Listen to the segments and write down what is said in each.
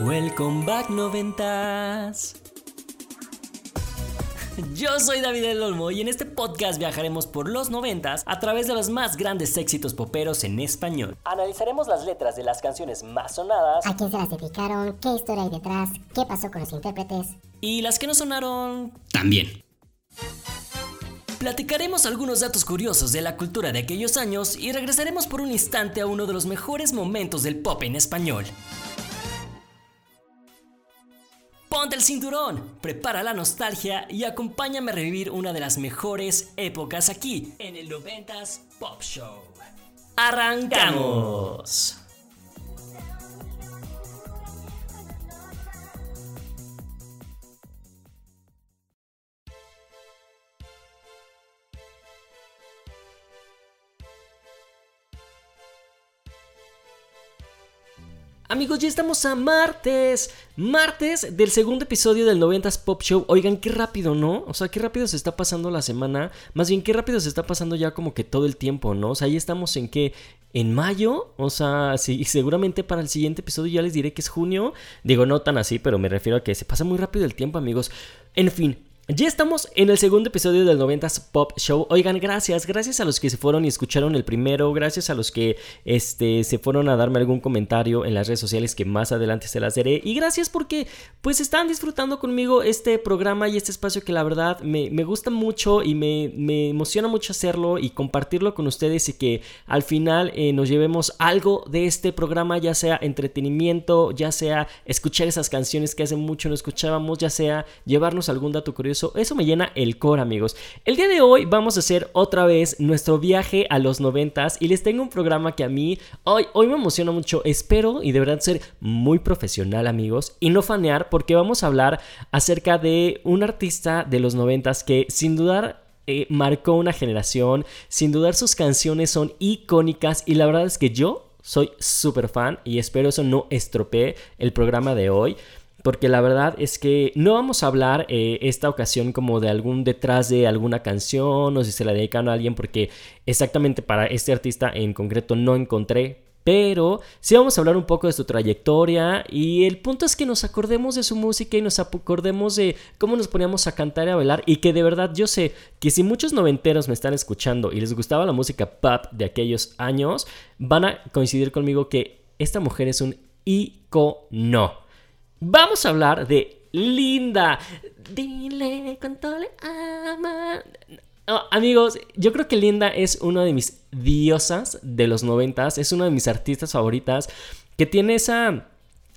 Welcome back noventas. Yo soy David El Olmo y en este podcast viajaremos por los noventas a través de los más grandes éxitos poperos en español. Analizaremos las letras de las canciones más sonadas. ¿A quién se las dedicaron? ¿Qué historia hay detrás? ¿Qué pasó con los intérpretes? Y las que no sonaron también. Platicaremos algunos datos curiosos de la cultura de aquellos años y regresaremos por un instante a uno de los mejores momentos del pop en español. Ponte el cinturón, prepara la nostalgia y acompáñame a revivir una de las mejores épocas aquí en el 90s Pop Show. ¡Arrancamos! Amigos, ya estamos a martes. Martes del segundo episodio del 90s Pop Show. Oigan, qué rápido, ¿no? O sea, qué rápido se está pasando la semana. Más bien, qué rápido se está pasando ya como que todo el tiempo, ¿no? O sea, ahí estamos en que en mayo, o sea, sí, seguramente para el siguiente episodio ya les diré que es junio. Digo, no tan así, pero me refiero a que se pasa muy rápido el tiempo, amigos. En fin, ya estamos en el segundo episodio del 90s Pop Show. Oigan, gracias, gracias a los que se fueron y escucharon el primero, gracias a los que este, se fueron a darme algún comentario en las redes sociales que más adelante se las daré. Y gracias porque pues están disfrutando conmigo este programa y este espacio que la verdad me, gusta mucho y me, me, emociona mucho hacerlo y compartirlo con ustedes y que al final eh, nos llevemos algo de este programa, ya sea entretenimiento, ya sea escuchar esas canciones que hace mucho no escuchábamos, ya sea llevarnos algún dato curioso eso, me llena el core, amigos. El día de hoy vamos a hacer otra vez nuestro viaje a los noventas y les tengo un programa que a mí hoy, hoy me emociona mucho. Espero y de verdad ser muy profesional, amigos, y no fanear porque vamos a hablar acerca de un artista de los noventas que sin dudar eh, marcó una generación. Sin dudar sus canciones son icónicas y la verdad es que yo soy súper fan y espero eso no estropee el programa de hoy porque la verdad es que no vamos a hablar eh, esta ocasión como de algún detrás de alguna canción o si se la dedican a alguien porque exactamente para este artista en concreto no encontré. Pero sí vamos a hablar un poco de su trayectoria y el punto es que nos acordemos de su música y nos acordemos de cómo nos poníamos a cantar y a bailar y que de verdad yo sé que si muchos noventeros me están escuchando y les gustaba la música pop de aquellos años, van a coincidir conmigo que esta mujer es un icono. Vamos a hablar de Linda. Dile cuánto le ama. amigos, yo creo que Linda es una de mis diosas de los noventas. Es una de mis artistas favoritas. Que tiene esa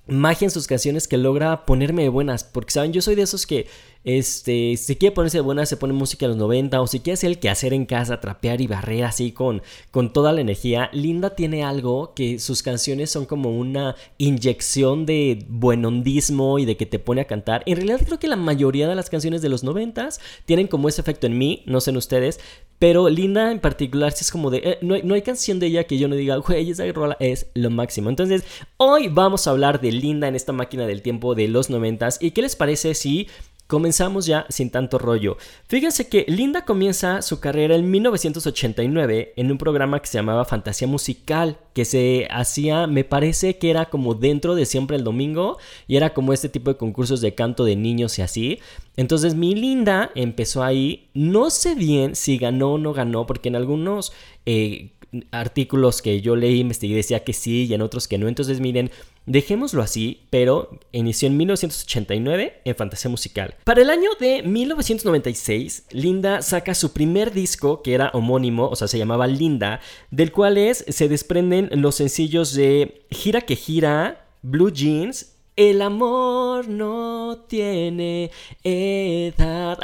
magia en sus canciones que logra ponerme de buenas. Porque, ¿saben? Yo soy de esos que este, si quiere ponerse de buena, se pone música a los 90. O si quiere hacer el que hacer en casa, trapear y barrer así con, con toda la energía. Linda tiene algo que sus canciones son como una inyección de buenondismo y de que te pone a cantar. En realidad, creo que la mayoría de las canciones de los 90 tienen como ese efecto en mí, no sé en ustedes. Pero Linda en particular, si es como de. Eh, no, hay, no, hay, canción de ella que yo no diga, güey, esa rola es lo máximo. Entonces, hoy vamos a hablar de Linda en esta máquina del tiempo de los 90 ¿Y qué les parece si Comenzamos ya sin tanto rollo. Fíjense que Linda comienza su carrera en 1989 en un programa que se llamaba Fantasía Musical, que se hacía, me parece que era como dentro de siempre el domingo, y era como este tipo de concursos de canto de niños y así. Entonces mi Linda empezó ahí, no sé bien si ganó o no ganó, porque en algunos eh, artículos que yo leí, investigué, decía que sí y en otros que no. Entonces, miren, dejémoslo así, pero inició en 1989 en Fantasía Musical. Para el año de 1996, Linda saca su primer disco, que era homónimo, o sea, se llamaba Linda, del cual es, se desprenden los sencillos de Gira que Gira, Blue Jeans el amor no tiene edad.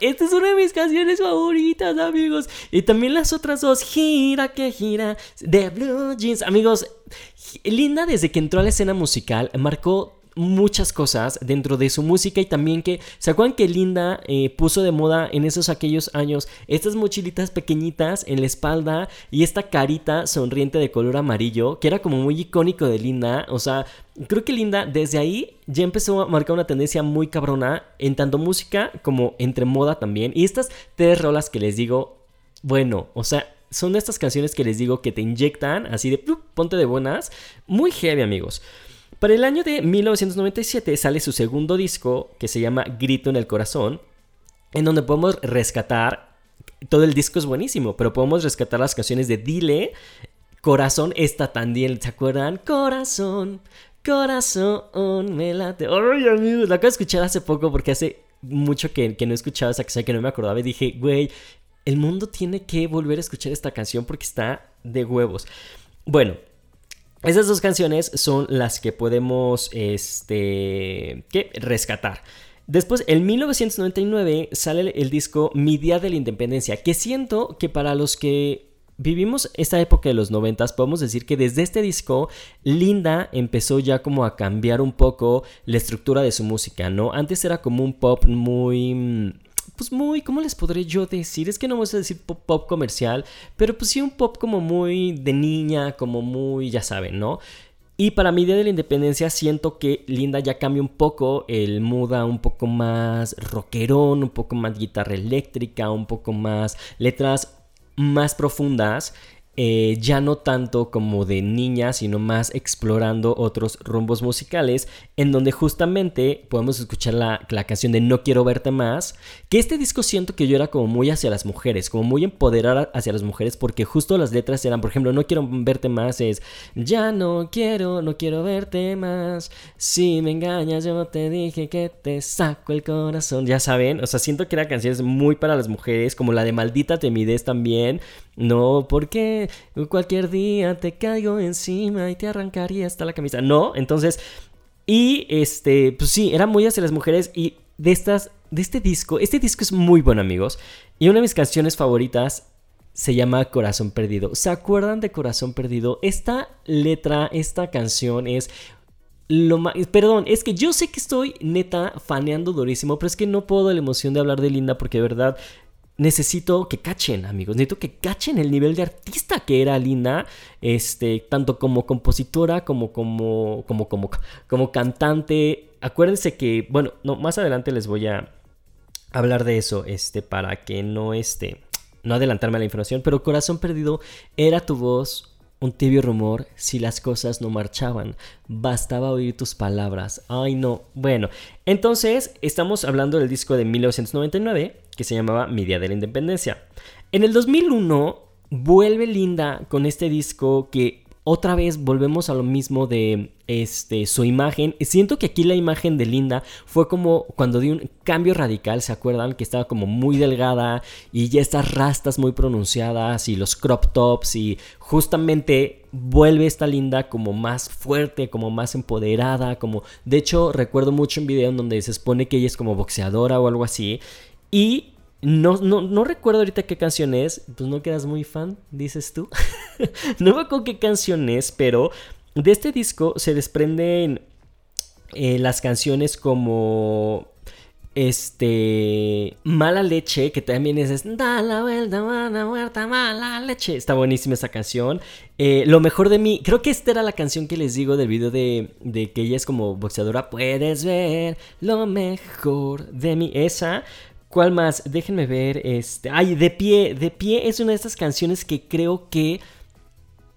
esta es una de mis canciones favoritas, amigos. Y también las otras dos, Gira que gira, de Blue Jeans. Amigos, Linda desde que entró a la escena musical marcó muchas cosas dentro de su música y también que, ¿se acuerdan que Linda eh, puso de moda en esos aquellos años estas mochilitas pequeñitas en la espalda y esta carita sonriente de color amarillo que era como muy icónico de Linda? O sea, creo que Linda desde ahí ya empezó a marcar una tendencia muy cabrona en tanto música como entre moda también. Y estas tres rolas que les digo, bueno, o sea, son estas canciones que les digo que te inyectan así de ponte de buenas, muy heavy amigos. Para el año de 1997 sale su segundo disco que se llama Grito en el Corazón, en donde podemos rescatar, todo el disco es buenísimo, pero podemos rescatar las canciones de Dile, Corazón, esta también, ¿se acuerdan? Corazón, corazón, me late. Ay, amigos, la acabo de escuchar hace poco porque hace mucho que, que no escuchaba esa canción, que no me acordaba y dije, güey, el mundo tiene que volver a escuchar esta canción porque está de huevos. Bueno, esas dos canciones son las que podemos este, ¿qué? rescatar. Después, en 1999 sale el disco Mi Día de la Independencia, que siento que para los que vivimos esta época de los noventas, podemos decir que desde este disco, Linda empezó ya como a cambiar un poco la estructura de su música, ¿no? Antes era como un pop muy pues muy, ¿cómo les podré yo decir? Es que no vamos a decir pop, pop, comercial, pero pues sí un pop como muy de niña, como muy, ya saben, ¿no? Y para mi Día de la Independencia siento que Linda ya cambia un poco el muda un poco más rockerón, un poco más guitarra eléctrica, un poco más letras más profundas, eh, ya no tanto como de niña, sino más explorando otros rumbos musicales, en donde justamente podemos escuchar la, la, canción de No quiero verte más, que este disco siento que yo era como muy hacia las mujeres, como muy empoderada hacia las mujeres, porque justo las letras eran, por ejemplo, No quiero verte más es, ya no quiero, no quiero verte más, si me engañas yo te dije que te saco el corazón, ya saben, o sea, siento que eran canciones muy para las mujeres, como la de Maldita Temidez también, no, porque cualquier día te caigo encima y te arrancaría hasta la camisa. No, entonces, y este, pues sí, era muy hacia las mujeres y de estas, de este disco, este disco es muy bueno amigos, y una de mis canciones favoritas se llama Corazón Perdido. ¿Se acuerdan de Corazón Perdido? Esta letra, esta canción es lo más... Perdón, es que yo sé que estoy neta faneando durísimo, pero es que no puedo la emoción de hablar de Linda porque de verdad necesito que cachen, amigos. Necesito que cachen el nivel de artista que era Linda, este, tanto como compositora como como como como como cantante. Acuérdense que, bueno, no, más adelante les voy a hablar de eso, este, para que no este, no adelantarme a la información, pero Corazón Perdido era tu voz un tibio rumor si las cosas no marchaban. Bastaba oír tus palabras. Ay, no. Bueno, entonces estamos hablando del disco de 1999 que se llamaba Mi Día de la Independencia. En el 2001 vuelve Linda con este disco que otra vez volvemos a lo mismo de este, su imagen. Siento que aquí la imagen de Linda fue como cuando dio un cambio radical, ¿se acuerdan? Que estaba como muy delgada y ya estas rastas muy pronunciadas y los crop tops y justamente vuelve esta Linda como más fuerte, como más empoderada, como... De hecho, recuerdo mucho un video en donde se expone que ella es como boxeadora o algo así y no, no, recuerdo ahorita qué canción es. Pues no quedas muy fan, dices tú. no me acuerdo qué canción es, pero de este disco se desprenden eh, las canciones como este mala leche que también es, da la vuelta mala muerta mala leche está buenísima esa canción eh, lo mejor de mí creo que esta era la canción que les digo del video de, de que ella es como boxeadora puedes ver lo mejor de mí esa ¿Cuál más? Déjenme ver. Este. Ay, De Pie. De Pie es una de estas canciones que creo que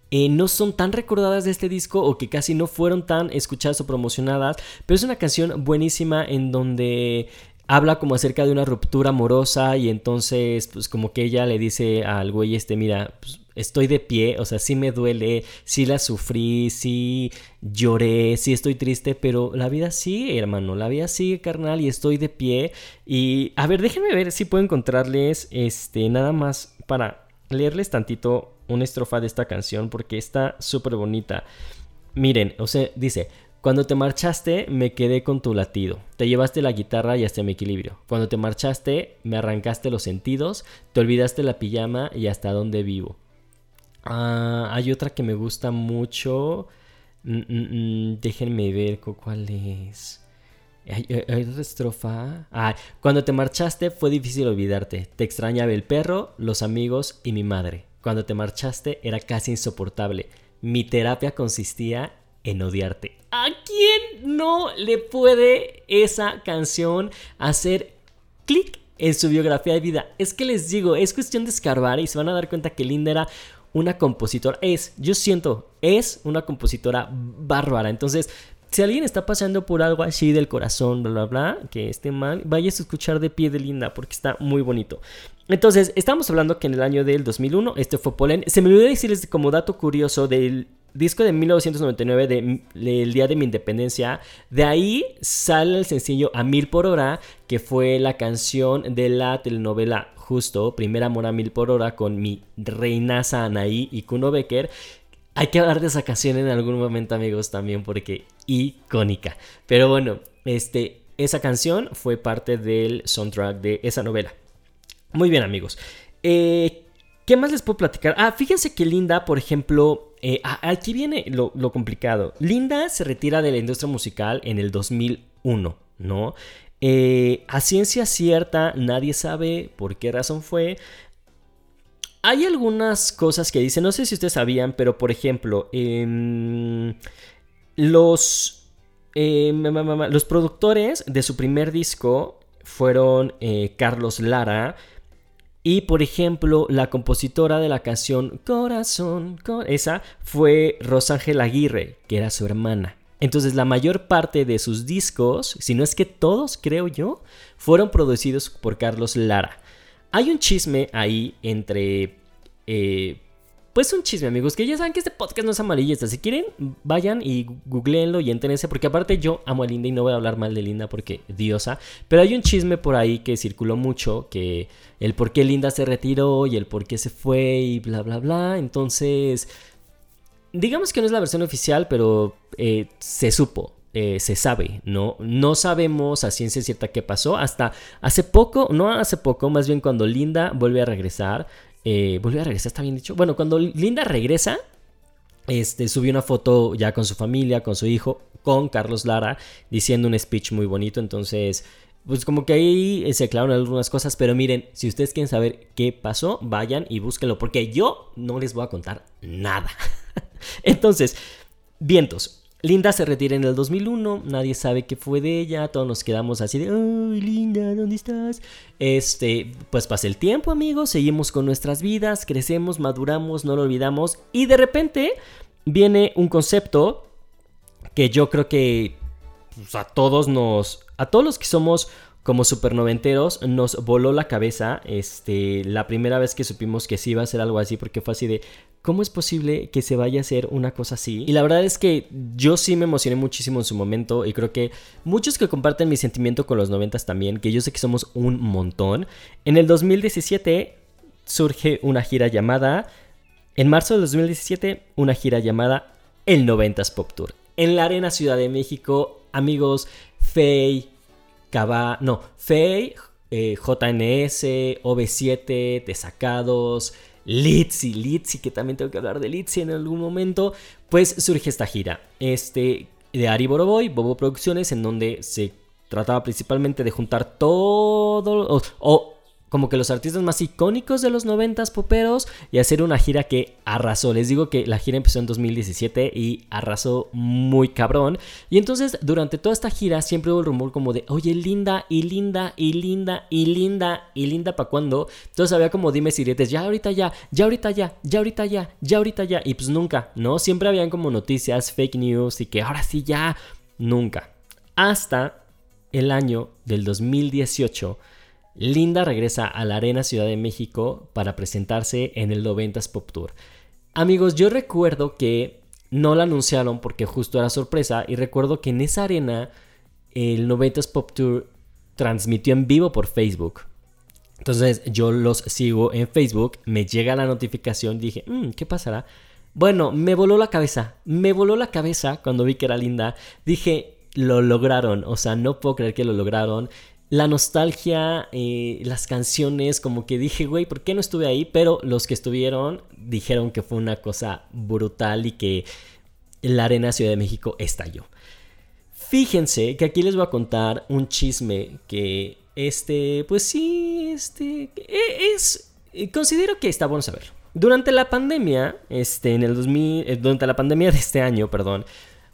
eh, no son tan recordadas de este disco o que casi no fueron tan escuchadas o promocionadas. Pero es una canción buenísima en donde habla como acerca de una ruptura amorosa y entonces pues como que ella le dice al güey este, mira, pues, estoy de pie, o sea, sí me duele, sí la sufrí, sí lloré, sí estoy triste, pero la vida sigue, hermano, la vida sigue, carnal, y estoy de pie. Y a ver, déjenme ver si puedo encontrarles, este, nada más para leerles tantito una estrofa de esta canción, porque está súper bonita. Miren, o sea, dice, cuando te marchaste me quedé con tu latido, te llevaste la guitarra y hasta mi equilibrio. Cuando te marchaste me arrancaste los sentidos, te olvidaste la pijama y hasta dónde vivo. Ah, hay otra que me gusta mucho. Mm, mm, mm, déjenme ver cuál es. ¿Hay, otra estrofa? Ah, cuando te marchaste fue difícil olvidarte. Te extrañaba el perro, los amigos y mi madre. Cuando te marchaste era casi insoportable. Mi terapia consistía en odiarte. ¿A quién no le puede esa canción hacer clic en su biografía de vida? Es que les digo, es cuestión de escarbar y se van a dar cuenta que Linda era una compositora. Es, yo siento, es una compositora bárbara. Entonces, si alguien está pasando por algo así del corazón, bla, bla, bla, que esté mal, vayas a escuchar de pie de linda porque está muy bonito. Entonces, estamos hablando que en el año del 2001, este fue Polen. Se me olvidó decirles como dato curioso del disco de 1999 del Día de mi Independencia. De ahí sale el sencillo A Mil por Hora, que fue la canción de la telenovela Justo, Primer Amor a Mil por Hora, con mi reinaza Anaí y Kuno Becker. Hay que hablar de esa canción en algún momento, amigos, también, porque icónica. Pero bueno, este, esa canción fue parte del soundtrack de esa novela. Muy bien, amigos. Eh, ¿Qué más les puedo platicar? Ah, fíjense que Linda, por ejemplo, eh, aquí viene lo, complicado. Linda se retira de la industria musical en el 2001, ¿no? Eh, a ciencia cierta, nadie sabe por qué razón fue. Hay algunas cosas que dicen, no sé si ustedes sabían, pero por ejemplo, em, los, em, los productores de su primer disco fueron Carlos Lara, y por ejemplo, la compositora de la canción Corazón, esa fue Rosángel Aguirre, que era su hermana. Entonces la mayor parte de sus discos, si no es que todos, creo yo, fueron producidos por Carlos Lara. Hay un chisme ahí entre eh, pues un chisme, amigos, que ya saben que este podcast no es amarillista. Si quieren, vayan y googleenlo y entérense, porque aparte yo amo a Linda y no voy a hablar mal de Linda porque diosa. Pero hay un chisme por ahí que circuló mucho, que el por qué Linda se retiró y el por qué se fue y bla, bla, bla. Entonces, digamos que no es la versión oficial, pero eh, se supo. Eh, se sabe, ¿no? No sabemos a ciencia cierta qué pasó. Hasta hace poco, no hace poco, más bien cuando Linda vuelve a regresar, eh, volvió a regresar, está bien dicho. Bueno, cuando Linda regresa, este, subió una foto ya con su familia, con su hijo, con Carlos Lara, diciendo un speech muy bonito. Entonces, pues como que ahí se aclararon algunas cosas. Pero miren, si ustedes quieren saber qué pasó, vayan y búsquenlo, porque yo no les voy a contar nada. Entonces, vientos. Linda se retira en el 2001, nadie sabe qué fue de ella, todos nos quedamos así de, ay Linda, ¿dónde estás? Este, pues pasa el tiempo amigos, seguimos con nuestras vidas, crecemos, maduramos, no lo olvidamos y de repente viene un concepto que yo creo que pues, a todos nos, a todos los que somos como supernoventeros nos voló la cabeza este, la primera vez que supimos que sí iba a ser algo así porque fue así de ¿cómo es posible que se vaya a hacer una cosa así? Y la verdad es que yo sí me emocioné muchísimo en su momento y creo que muchos que comparten mi sentimiento con los noventas también, que yo sé que somos un montón. En el 2017 surge una gira llamada, en marzo del 2017, una gira llamada El Noventas Pop Tour. En la Arena Ciudad de México, amigos, Faye, Cava, no, Faye, eh, JNS, OV7, Desacados, Litzy, Litzy, que también tengo que hablar de Litzy en algún momento, pues surge esta gira. Este, de Ari Boroboy, Bobo Producciones, en donde se trataba principalmente de juntar todo, o como que los artistas más icónicos de los noventas poperos y hacer una gira que arrasó. Les digo que la gira empezó en 2017 y arrasó muy cabrón. Y entonces durante toda esta gira siempre hubo el rumor como de, oye, linda y linda y linda y linda y linda para cuándo. Entonces había como dime siretes, ya ahorita ya, ya ahorita ya, ya ahorita ya, ya ahorita ya. Y pues nunca, ¿no? Siempre habían como noticias, fake news y que ahora sí ya, nunca. Hasta el año del 2018 Linda regresa a la Arena Ciudad de México para presentarse en el 90s Pop Tour. Amigos, yo recuerdo que no la anunciaron porque justo era sorpresa y recuerdo que en esa arena el 90s Pop Tour transmitió en vivo por Facebook. Entonces yo los sigo en Facebook, me llega la notificación, dije, mm, ¿qué pasará? Bueno, me voló la cabeza, me voló la cabeza cuando vi que era linda. Dije, lo lograron, o sea, no puedo creer que lo lograron la nostalgia, eh, las canciones, como que dije, güey, ¿por qué no estuve ahí? Pero los que estuvieron dijeron que fue una cosa brutal y que la Arena Ciudad de México estalló. Fíjense que aquí les voy a contar un chisme que, este, pues sí, este, e, es, eh, considero que está bueno saber. Durante la pandemia, este, en el 2000, eh, durante la pandemia de este año, perdón,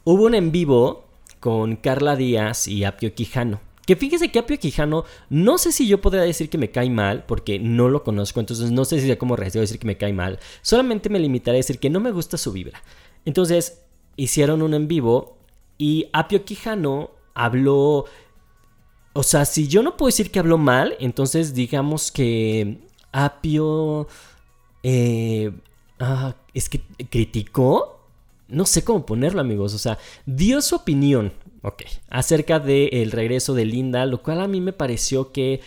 hubo un en vivo con Carla Díaz y Apio Quijano. Que fíjese que Apio Quijano, no sé si yo podría decir que me cae mal, porque no lo conozco, entonces no sé si sé cómo reaccionar a decir que me cae mal. Solamente me limitaré a decir que no me gusta su vibra. Entonces, hicieron un en vivo Y Apio Quijano habló. O sea, si yo no puedo decir que habló mal, entonces digamos que Apio. Eh, ah, es que criticó. No sé cómo ponerlo, amigos. O sea, dio su opinión. Ok. Acerca del regreso de Linda. Lo cual a mí me pareció que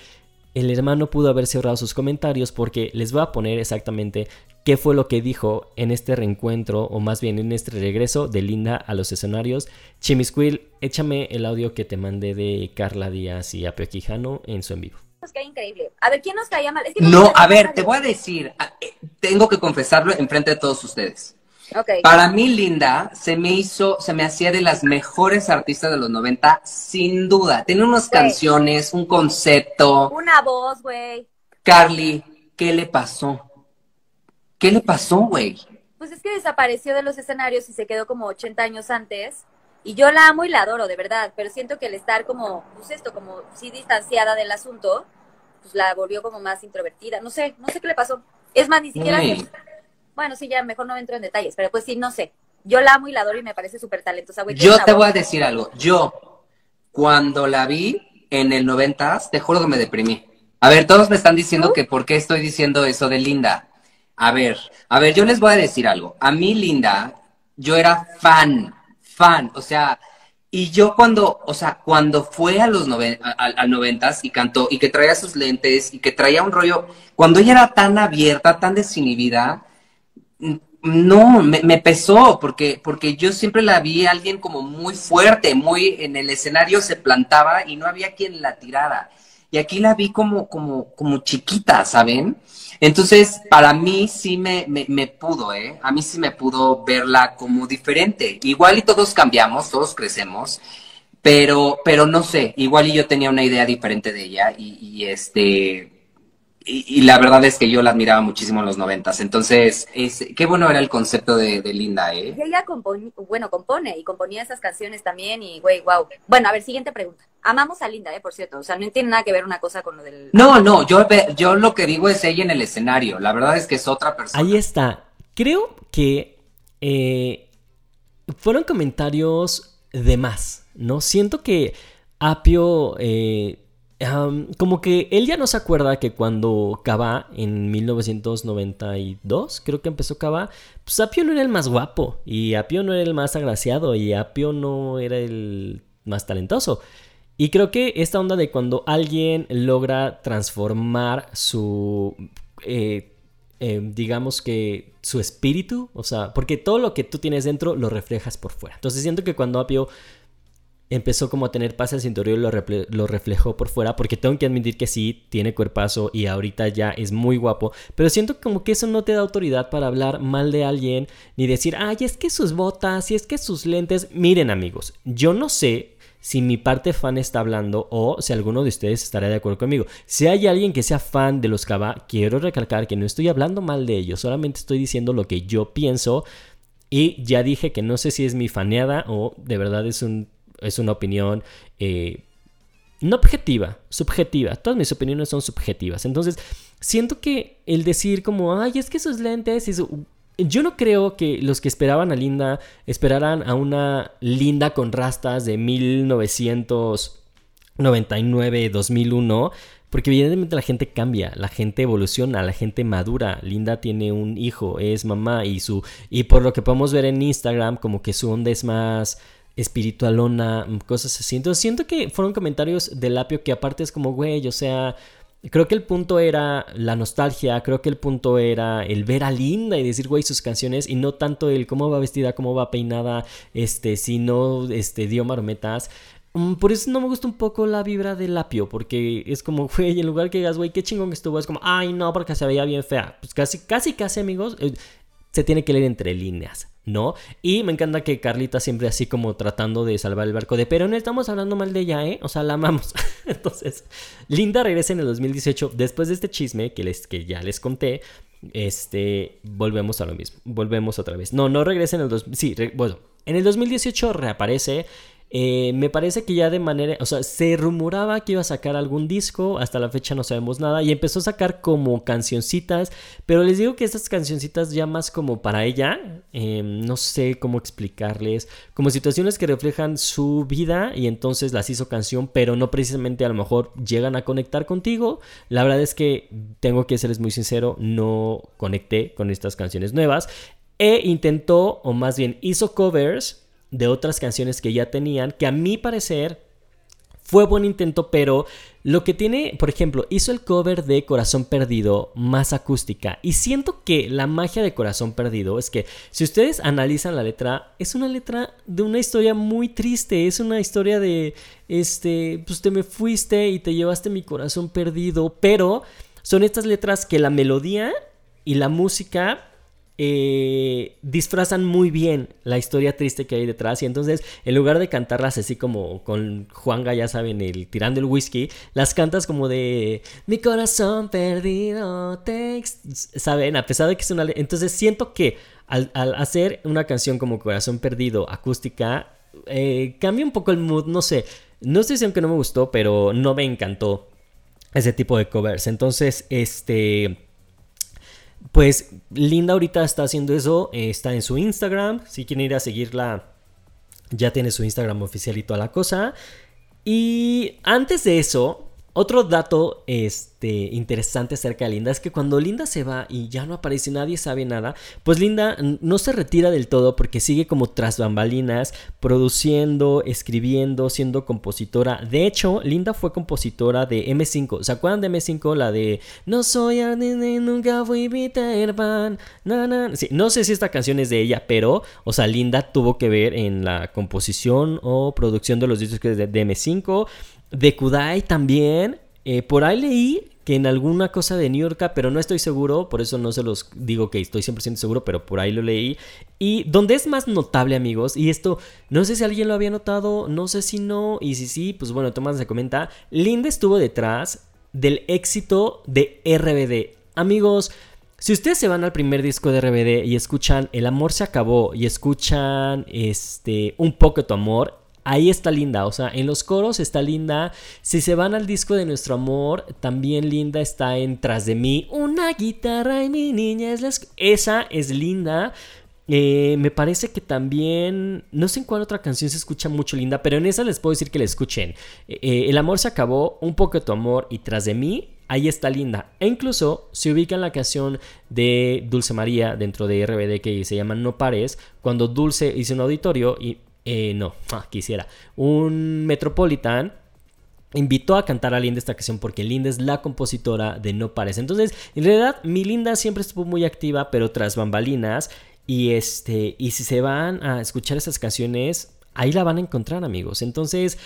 el hermano pudo haber cerrado sus comentarios porque les voy a poner exactamente qué fue lo que dijo en este reencuentro o más bien en este regreso de Linda a los escenarios. Chimisquil, échame el audio que te mandé de Carla Díaz y Apio Quijano en su en vivo. increíble. A ver, ¿quién nos caía mal? no, a ver, te voy a decir, eh, tengo que confesarlo en frente de todos ustedes. Para mí, Linda, se me hizo, se me hacía de las mejores artistas de los 90, sin duda. Tiene unas canciones, un concepto. Una voz, güey. Carly, ¿qué le pasó? ¿Qué le pasó, güey? Pues es que desapareció de los escenarios y se quedó como 80 años antes. Y yo la amo y la adoro, de verdad. Pero siento que el estar como, pues esto, como sí distanciada del asunto, pues la volvió como más introvertida. No sé, no sé qué le pasó. Es más, ni siquiera bueno, sí, ya mejor no entro en detalles, pero pues sí, no sé. Yo la amo y la adoro y me parece súper talentosa, Yo te voy a decir algo. Yo, cuando la vi en el 90, te juro que me deprimí. A ver, todos me están diciendo que por qué estoy diciendo eso de Linda. A ver, a ver, yo les voy a decir algo. A mí, Linda, yo era fan, fan, o sea, y yo cuando, o sea, cuando fue a los noven, al noventas y cantó y que traía sus lentes y que traía un rollo, cuando ella era tan abierta, tan desinhibida, no, me, pesó porque, porque yo siempre la vi a alguien como muy fuerte, muy en el escenario se plantaba y no había quien la tirara. Y aquí la vi como, como, como chiquita, ¿saben? Entonces, para mí sí me, me, pudo, ¿eh? A mí sí me pudo verla como diferente. Igual y todos cambiamos, todos crecemos, pero, pero no sé, igual y yo tenía una idea diferente de ella y, y este, y, la verdad es que yo la admiraba muchísimo en los noventas. Entonces, es, qué bueno era el concepto de, Linda, ¿eh? Y ella compone, bueno, compone y componía esas canciones también y, güey, wow. Bueno, a ver, siguiente pregunta. Amamos a Linda, ¿eh? Por cierto. O sea, no tiene nada que ver una cosa con lo del... No, no, yo, yo lo que digo es ella en el escenario. La verdad es que es otra persona. Ahí está. Creo que eh, fueron comentarios de más, ¿no? Siento que Apio... Eh, como que él ya no se acuerda que cuando Cava en 1992, creo que empezó Cava, pues Apio no era el más guapo y Apio no era el más agraciado y Apio no era el más talentoso. Y creo que esta onda de cuando alguien logra transformar su, eh, eh, digamos que su espíritu, o sea, porque todo lo que tú tienes dentro lo reflejas por fuera. Entonces siento que cuando Apio empezó como a tener paz en interior y lo, reflejó por fuera, porque tengo que admitir que sí, tiene cuerpazo y ahorita ya es muy guapo, pero siento como que eso no te da autoridad para hablar mal de alguien, ni decir, ay, es que sus botas, y es que sus lentes, miren amigos, yo no sé si mi parte fan está hablando o si alguno de ustedes estará de acuerdo conmigo. Si hay alguien que sea fan de los Kaba, quiero recalcar que no estoy hablando mal de ellos, solamente estoy diciendo lo que yo pienso y ya dije que no sé si es mi faneada o de verdad es un es una opinión eh, no objetiva, subjetiva. Todas mis opiniones son subjetivas. Entonces, siento que el decir como, ay, es que sus lentes... Yo no creo que los que esperaban a Linda esperaran a una Linda con rastas de 1999, 2001, porque evidentemente la gente cambia, la gente evoluciona, la gente madura. Linda tiene un hijo, es mamá y su y por lo que podemos ver en Instagram como que su onda es más espiritualona, cosas así. Entonces siento que fueron comentarios de Lapio que aparte es como, güey, o sea, creo que el punto era la nostalgia, creo que el punto era el ver a Linda y decir, güey, sus canciones y no tanto el cómo va vestida, cómo va peinada, este, si no, este, dio marometas. Mm, por eso no me gusta un poco la vibra de Lapio, porque es como, güey, en lugar que digas, güey, qué chingón que estuvo, es como, ay, no, porque se veía bien fea. Pues casi, casi, casi, amigos, eh, se tiene que leer entre líneas. ¿no? Y me encanta que Carlita siempre así como tratando de salvar el barco de, pero no estamos hablando mal de ella, ¿eh? O sea, la amamos. Entonces, Linda regresa en el 2018, después de este chisme que, les, que ya les conté, este, volvemos a lo mismo, volvemos otra vez. No, no regresa en el... Dos, sí, bueno, en el 2018 reaparece Eh, me parece que ya de manera, o sea, se rumoraba que iba a sacar algún disco, hasta la fecha no sabemos nada, y empezó a sacar como cancioncitas, pero les digo que estas cancioncitas ya más como para ella, em, no sé cómo explicarles, como situaciones que reflejan su vida y entonces las hizo canción, pero no precisamente a lo mejor llegan a conectar contigo. La verdad es que tengo que serles muy sincero, no conecté con estas canciones nuevas. E intentó, o más bien hizo covers de otras canciones que ya tenían, que a mi parecer fue buen intento, pero lo que tiene, por ejemplo, hizo el cover de Corazón Perdido más acústica. Y siento que la magia de Corazón Perdido es que si ustedes analizan la letra, es una letra de una historia muy triste. Es una historia de, este, pues te me fuiste y te llevaste mi corazón perdido. Pero son estas letras que la melodía y la música eh, disfrazan muy bien la historia triste que hay detrás. Y entonces en lugar de cantarlas así como con Juanga, ya saben, el tirando el whisky, las cantas como de mi corazón perdido, saben, a pesar de que es una... Entonces siento que al, hacer una canción como Corazón Perdido acústica, eh, cambia un poco el mood, no sé, no estoy diciendo que no me gustó, pero no me encantó ese tipo de covers. Entonces, este pues Linda ahorita está haciendo eso, eh, está en su Instagram, si quieren ir a seguirla, ya tiene su Instagram oficial y toda la cosa. Y antes de eso, otro dato este, interesante acerca de Linda es que cuando Linda se va y ya no aparece, nadie sabe nada, pues Linda no se retira del todo porque sigue como tras bambalinas, produciendo, escribiendo, siendo compositora. De hecho, Linda fue compositora de M5. ¿Se acuerdan de M5? La de No soy nunca fui Peter Pan. no sé si esta canción es de ella, pero, o sea, Linda tuvo que ver en la composición o producción de los discos de, de M5 de Kudai también. Eh, por ahí leí que en alguna cosa de New York, pero no estoy seguro, por eso no se los digo que estoy 100% seguro, pero por ahí lo leí. Y donde es más notable, amigos, y esto no sé si alguien lo había notado, no sé si no, y si sí, pues bueno, Tomás se comenta, Linda estuvo detrás del éxito de RBD. Amigos, si ustedes se van al primer disco de RBD y escuchan El amor se acabó y escuchan este un poco tu amor, ahí está Linda, o sea, en los coros está Linda. Si se van al disco de nuestro amor, también Linda está en Tras de mí. Una guitarra y mi niña es la... Esa es Linda. Eh, me parece que también, no sé en cuál otra canción se escucha mucho linda, pero en esa les puedo decir que la escuchen. Eh, eh, el amor se acabó, un poco de tu amor y tras de mí, ahí está linda. E incluso se ubica en la canción de Dulce María dentro de RBD que se llama No Pares, cuando Dulce hizo un auditorio y eh, no, ah, quisiera, un Metropolitan invitó a cantar a Linda esta canción porque Linda es la compositora de No Parece. Entonces, en realidad, mi Linda siempre estuvo muy activa, pero tras bambalinas. Y este, y si se van a escuchar esas canciones, ahí la van a encontrar, amigos. Entonces,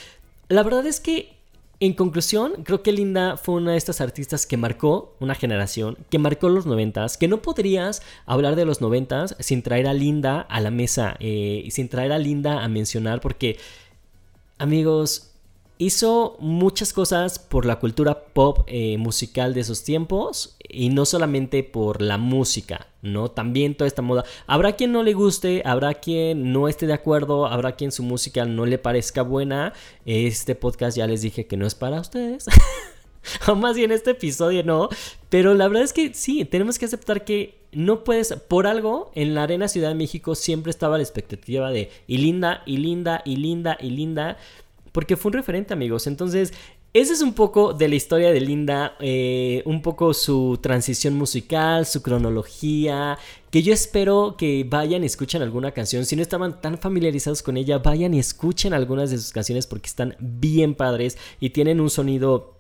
la verdad es que en conclusión, creo que Linda fue una de estas artistas que marcó una generación, que marcó los noventas, que no podrías hablar de los noventas sin traer a Linda a la mesa, eh, sin traer a Linda a mencionar, porque, amigos, hizo muchas cosas por la cultura pop eh, musical de esos tiempos y no solamente por la música, ¿no? También toda esta moda. Habrá quien no le guste, habrá quien no esté de acuerdo, habrá quien su música no le parezca buena. Este podcast ya les dije que no es para ustedes. o más bien este episodio no. Pero la verdad es que sí, tenemos que aceptar que no puedes, por algo, en la Arena Ciudad de México siempre estaba la expectativa de y linda, y linda, y linda, y linda porque fue un referente, amigos. Entonces, ese es un poco de la historia de Linda, eh, un poco su transición musical, su cronología, que yo espero que vayan y escuchen alguna canción. Si no estaban tan familiarizados con ella, vayan y escuchen algunas de sus canciones porque están bien padres y tienen un sonido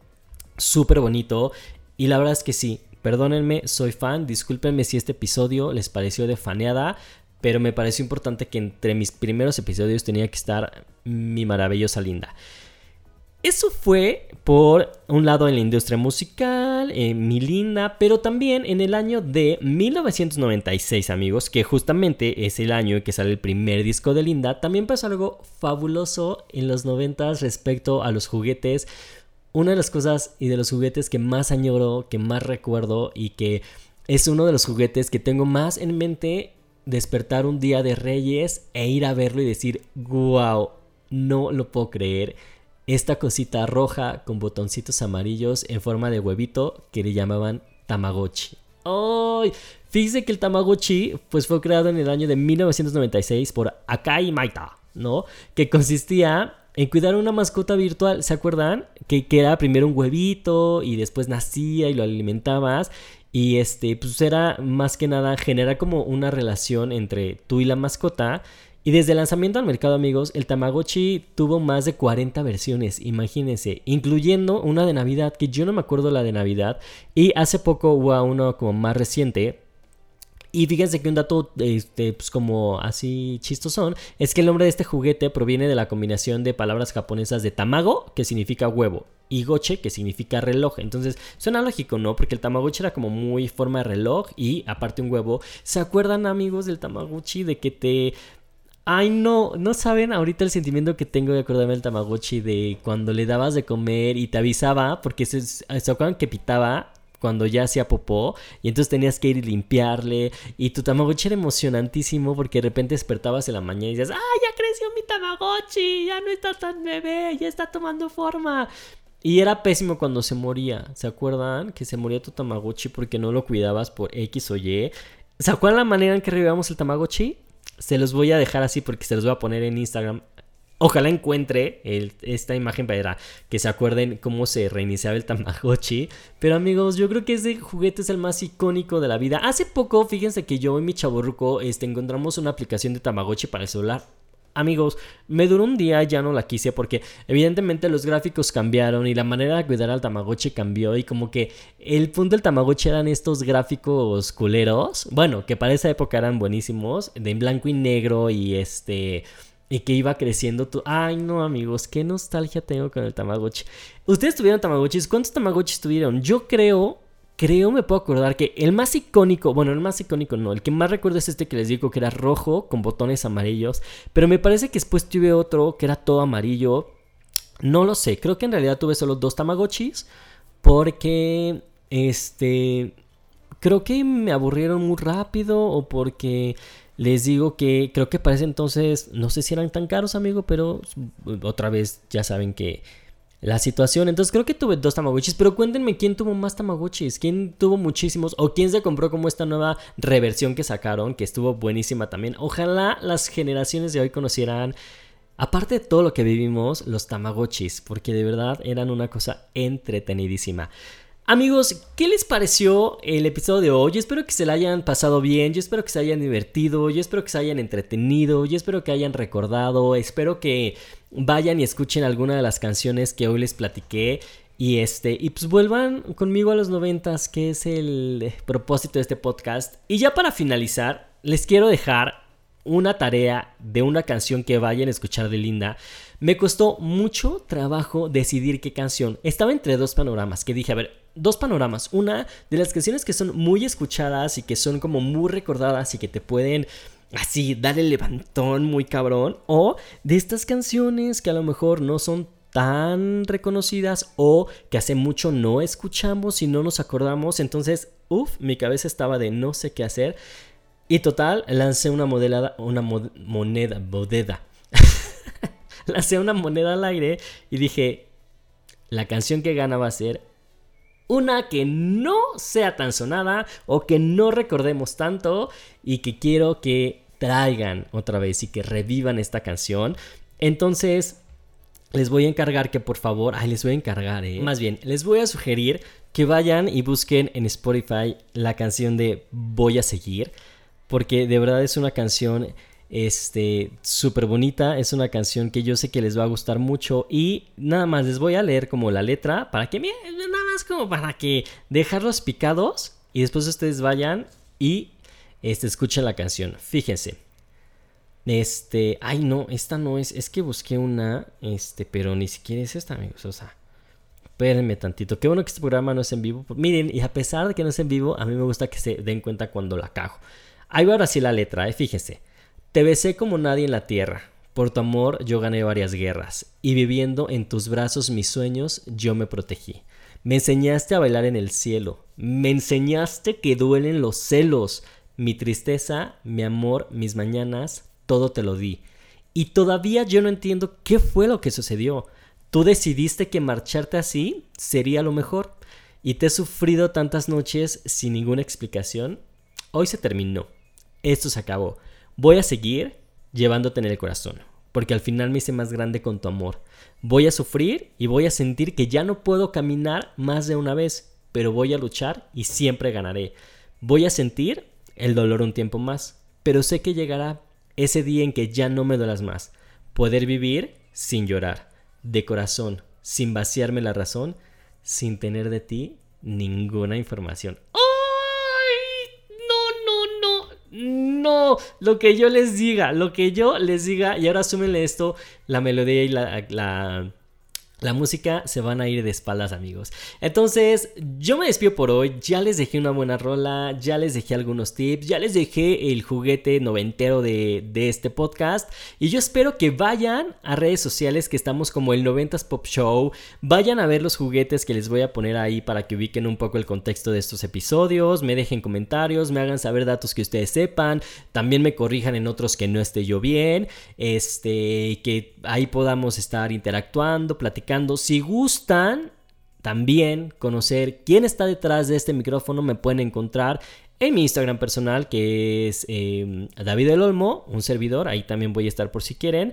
súper bonito. Y la verdad es que sí, perdónenme, soy fan, discúlpenme si este episodio les pareció de faneada, pero me pareció importante que entre mis primeros episodios tenía que estar mi maravillosa Linda. Eso fue por un lado en la industria musical, en mi linda, pero también en el año de 1996, amigos, que justamente es el año en que sale el primer disco de Linda. También pasó algo fabuloso en los 90 respecto a los juguetes. Una de las cosas y de los juguetes que más añoro, que más recuerdo y que es uno de los juguetes que tengo más en mente despertar un día de Reyes e ir a verlo y decir, wow, no lo puedo creer. Esta cosita roja con botoncitos amarillos en forma de huevito que le llamaban Tamagotchi. ¡Ay! Fíjese que el Tamagotchi pues fue creado en el año de 1996 por Akai Maita, ¿no? Que consistía en cuidar una mascota virtual, ¿se acuerdan? Que, que era primero un huevito y después nacía y lo alimentabas y este, pues era más que nada generar como una relación entre tú y la mascota. Y desde el lanzamiento al mercado, amigos, el Tamagotchi tuvo más de 40 versiones, imagínense, incluyendo una de Navidad, que yo no me acuerdo la de Navidad, y hace poco hubo uno como más reciente, y fíjense que un dato, este, pues como así chistosón, es que el nombre de este juguete proviene de la combinación de palabras japonesas de tamago, que significa huevo, y goche, que significa reloj. Entonces, suena lógico, ¿no? Porque el tamagotchi era como muy forma de reloj y aparte un huevo. ¿Se acuerdan, amigos, del tamagotchi de que te... Ay, no, no saben ahorita el sentimiento que tengo de acordarme del Tamagotchi de cuando le dabas de comer y te avisaba, porque se, se acuerdan que pitaba cuando ya hacía popó y entonces tenías que ir y limpiarle y tu Tamagotchi era emocionantísimo porque de repente despertabas en la mañana y dices, ¡ah, ya creció mi Tamagotchi! Ya no está tan bebé, ya está tomando forma. Y era pésimo cuando se moría. ¿Se acuerdan? Que se moría tu Tamagotchi porque no lo cuidabas por X o Y. ¿Se acuerdan la manera en que revivamos el Tamagotchi? Se los voy a dejar así porque se los voy a poner en Instagram. Ojalá encuentre esta imagen para que se acuerden cómo se reiniciaba el Tamagotchi. Pero amigos, yo creo que ese juguete es el más icónico de la vida. Hace poco, fíjense que yo y mi chaburruco este, encontramos una aplicación de Tamagotchi para el celular. Amigos, me duró un día, ya no la quise porque evidentemente los gráficos cambiaron y la manera de cuidar al Tamagotchi cambió y como que el punto del Tamagotchi eran estos gráficos culeros, bueno, que para esa época eran buenísimos, de en blanco y negro y este y que iba creciendo tú. Ay, no, amigos, qué nostalgia tengo con el Tamagotchi. ¿Ustedes tuvieron Tamagotchis? ¿Cuántos Tamagotchis tuvieron? Yo creo, creo, me puedo acordar que el más icónico, bueno, el más icónico no, el que más recuerdo es este que les digo que era rojo con botones amarillos. Pero me parece que después tuve otro que era todo amarillo. No lo sé, creo que en realidad tuve solo dos Tamagotchis. Porque, este, creo que me aburrieron muy rápido o porque les digo que creo que para ese entonces, no sé si eran tan caros, amigo, pero otra vez ya saben que la situación. Entonces creo que tuve dos Tamagotchis, pero cuéntenme quién tuvo más Tamagotchis, quién tuvo muchísimos o quién se compró como esta nueva reversión que sacaron, que estuvo buenísima también. Ojalá las generaciones de hoy conocieran, aparte de todo lo que vivimos, los Tamagotchis, porque de verdad eran una cosa entretenidísima. Amigos, ¿qué les pareció el episodio de hoy? Espero que se la hayan pasado bien, yo espero que se hayan divertido, yo espero que se hayan entretenido, yo espero que hayan recordado, espero que vayan y escuchen alguna de las canciones que hoy les platiqué y este y pues vuelvan conmigo a los noventas, que es el propósito de este podcast. Y ya para finalizar, les quiero dejar una tarea de una canción que vayan a escuchar de Linda. Me costó mucho trabajo decidir qué canción. Estaba entre dos panoramas que dije, a ver, dos panoramas. Una de las canciones que son muy escuchadas y que son como muy recordadas y que te pueden así dar el levantón muy cabrón. O de estas canciones que a lo mejor no son tan reconocidas o que hace mucho no escuchamos y no nos acordamos. Entonces, uff, mi cabeza estaba de no sé qué hacer. Y total, lancé una modelada, una moneda, bodeda. lancé una moneda al aire y dije, la canción que gana va a ser una que no sea tan sonada o que no recordemos tanto y que quiero que traigan otra vez y que revivan esta canción. Entonces, les voy a encargar que por favor, ay, les voy a encargar, eh. Más bien, les voy a sugerir que vayan y busquen en Spotify la canción de Voy a seguir, porque de verdad es una canción este, súper bonita, es una canción que yo sé que les va a gustar mucho y nada más les voy a leer como la letra para que, nada más como para que dejarlos picados y después ustedes vayan y este, escuchen la canción. Fíjense. Este, ay no, esta no es, es que busqué una, este, pero ni siquiera es esta, amigos, o sea, espérenme tantito. Qué bueno que este programa no es en vivo. Miren, y a pesar de que no es en vivo, a mí me gusta que se den cuenta cuando la cago. Ahí va ahora sí la letra, eh, fíjense. Te besé como nadie en la tierra. Por tu amor yo gané varias guerras, y viviendo en tus brazos mis sueños yo me protegí. Me enseñaste a bailar en el cielo, me enseñaste que duelen los celos, mi tristeza, mi amor, mis mañanas, todo te lo di. Y todavía yo no entiendo qué fue lo que sucedió. Tú decidiste que marcharte así sería lo mejor. Y te he sufrido tantas noches sin ninguna explicación. Hoy se terminó. Esto se acabó. Voy a seguir llevándote en el corazón. Porque al final me hice más grande con tu amor. Voy a sufrir y voy a sentir que ya no puedo caminar más de una vez. Pero voy a luchar y siempre ganaré. Voy a sentir el dolor un tiempo más. Pero sé que llegará ese día en que ya no me duelas más. Poder vivir sin llorar. De corazón. Sin vaciarme la razón sin tener de ti ninguna información. ¡Ay! No, no, no. Lo que yo les diga, lo que yo les diga, y ahora súmenle esto, la melodía y la, la la música se van a ir de espaldas, amigos. Entonces, yo me despido por hoy. Ya les dejé una buena rola, ya les dejé algunos tips, ya les dejé el juguete noventero de, de este podcast. Y yo espero que vayan a redes sociales que estamos como el 90s Pop Show. Vayan a ver los juguetes que les voy a poner ahí para que ubiquen un poco el contexto de estos episodios. Me dejen comentarios, me hagan saber datos que ustedes sepan. También me corrijan en otros que no esté yo bien. Este, que ahí podamos estar interactuando, platicando si gustan también conocer quién está detrás de este micrófono, me pueden encontrar en mi Instagram personal que es eh, David El Olmo, un servidor, ahí también voy a estar por si quieren.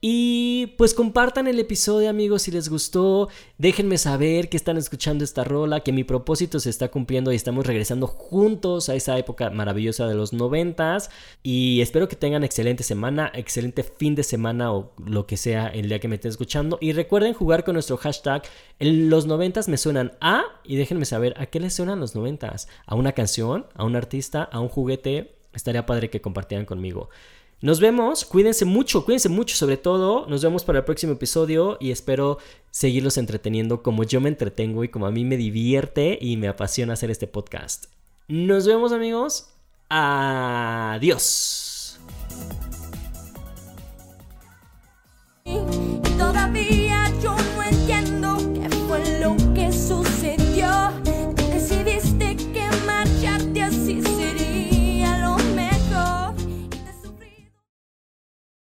Y pues compartan el episodio amigos si les gustó, déjenme saber que están escuchando esta rola, que mi propósito se está cumpliendo y estamos regresando juntos a esa época maravillosa de los noventas. Y espero que tengan excelente semana, excelente fin de semana o lo que sea el día que me estén escuchando. Y recuerden jugar con nuestro hashtag los noventas me suenan a y déjenme saber a qué les suenan los noventas, a una canción, a un artista, a un juguete, estaría padre que compartieran conmigo. Nos vemos, cuídense mucho, cuídense mucho sobre todo. Nos vemos para el próximo episodio y espero seguirlos entreteniendo como yo me entretengo y como a mí me divierte y me apasiona hacer este podcast. Nos vemos amigos. Adiós.